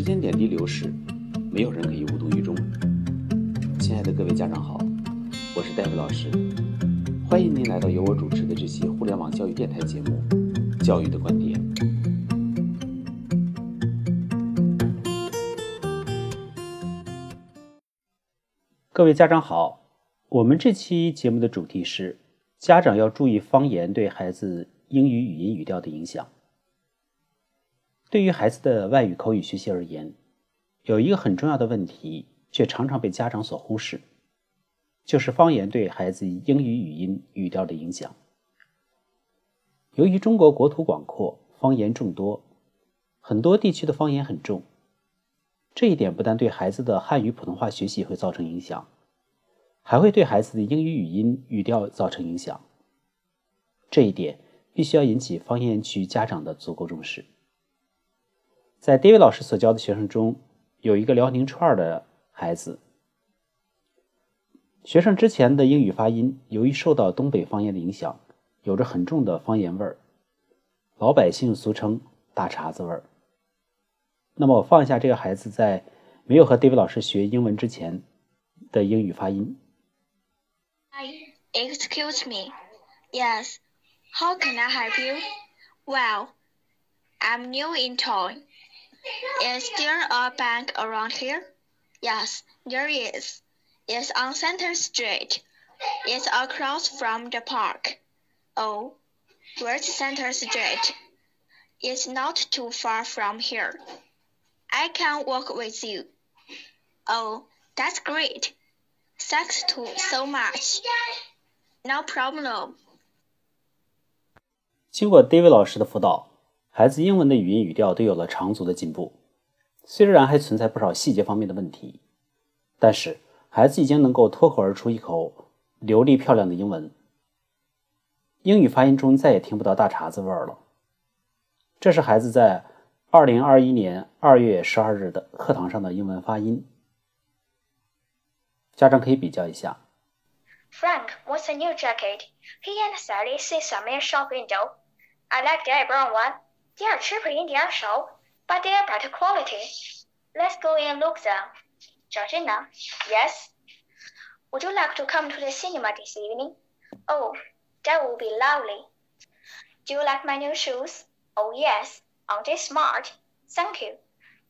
时间点滴流逝，没有人可以无动于衷。亲爱的各位家长好，我是戴维老师，欢迎您来到由我主持的这期互联网教育电台节目《教育的观点》。各位家长好，我们这期节目的主题是家长要注意方言对孩子英语语音语调的影响。对于孩子的外语口语学习而言，有一个很重要的问题，却常常被家长所忽视，就是方言对孩子英语语音语调的影响。由于中国国土广阔，方言众多，很多地区的方言很重，这一点不但对孩子的汉语普通话学习会造成影响，还会对孩子的英语语音语调造成影响。这一点必须要引起方言区家长的足够重视。在 David 老师所教的学生中，有一个辽宁初二的孩子。学生之前的英语发音，由于受到东北方言的影响，有着很重的方言味儿，老百姓俗称“大碴子味儿”。那么，我放一下这个孩子在没有和 David 老师学英文之前的英语发音。Excuse me. Yes, how can I help you? Well, I'm new in town. Is there a bank around here? Yes, there is. It's on Center Street. It's across from the park. Oh, where's Center Street? It's not too far from here. I can walk with you. Oh, that's great. Thanks to so much. No problem. 经过 David 老师的辅导。 孩子英文的语音语调都有了长足的进步，虽然还存在不少细节方面的问题，但是孩子已经能够脱口而出一口流利漂亮的英文。英语发音中再也听不到大碴子味儿了。这是孩子在二零二一年二月十二日的课堂上的英文发音。家长可以比较一下。Frank wants a new jacket. He and Sally see some in shop window. I like the brown one. They are cheaper in their shop, but they are better quality. Let's go and look them. Georgina, yes? Would you like to come to the cinema this evening? Oh, that would be lovely. Do you like my new shoes? Oh yes, aren't they smart? Thank you.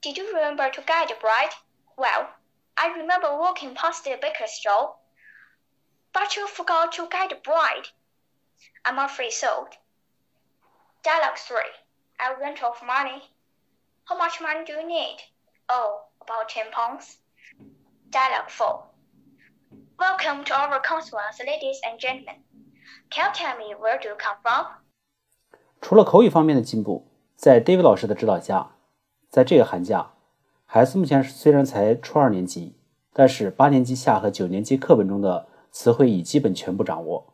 Did you remember to guide the bride? Well, I remember walking past the baker's shop, But you forgot to guide the bride. I'm afraid so. Dialogue 3. I rent off money. How much money do you need? Oh, about ten pounds. Dialogue 4. Welcome to our conference, ladies and gentlemen. Can you tell me where do you come from? 除了口语方面的进步，在 David 老师的指导下，在这个寒假，孩子目前虽然才初二年级，但是八年级下和九年级课本中的词汇已基本全部掌握，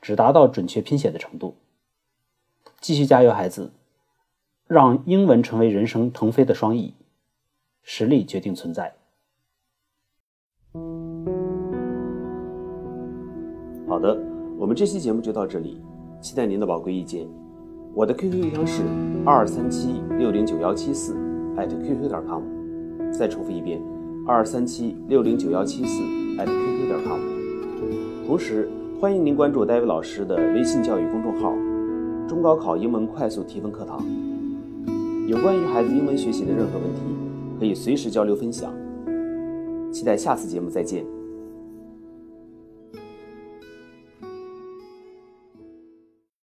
只达到准确拼写的程度。继续加油，孩子！让英文成为人生腾飞的双翼，实力决定存在。好的，我们这期节目就到这里，期待您的宝贵意见。我的 QQ 邮箱是二三七六零九幺七四 @QQ 点 com，再重复一遍，二三七六零九幺七四 @QQ 点 com。同时，欢迎您关注戴维老师的微信教育公众号“中高考英文快速提分课堂”。有关于孩子英文学习的任何问题，可以随时交流分享。期待下次节目再见。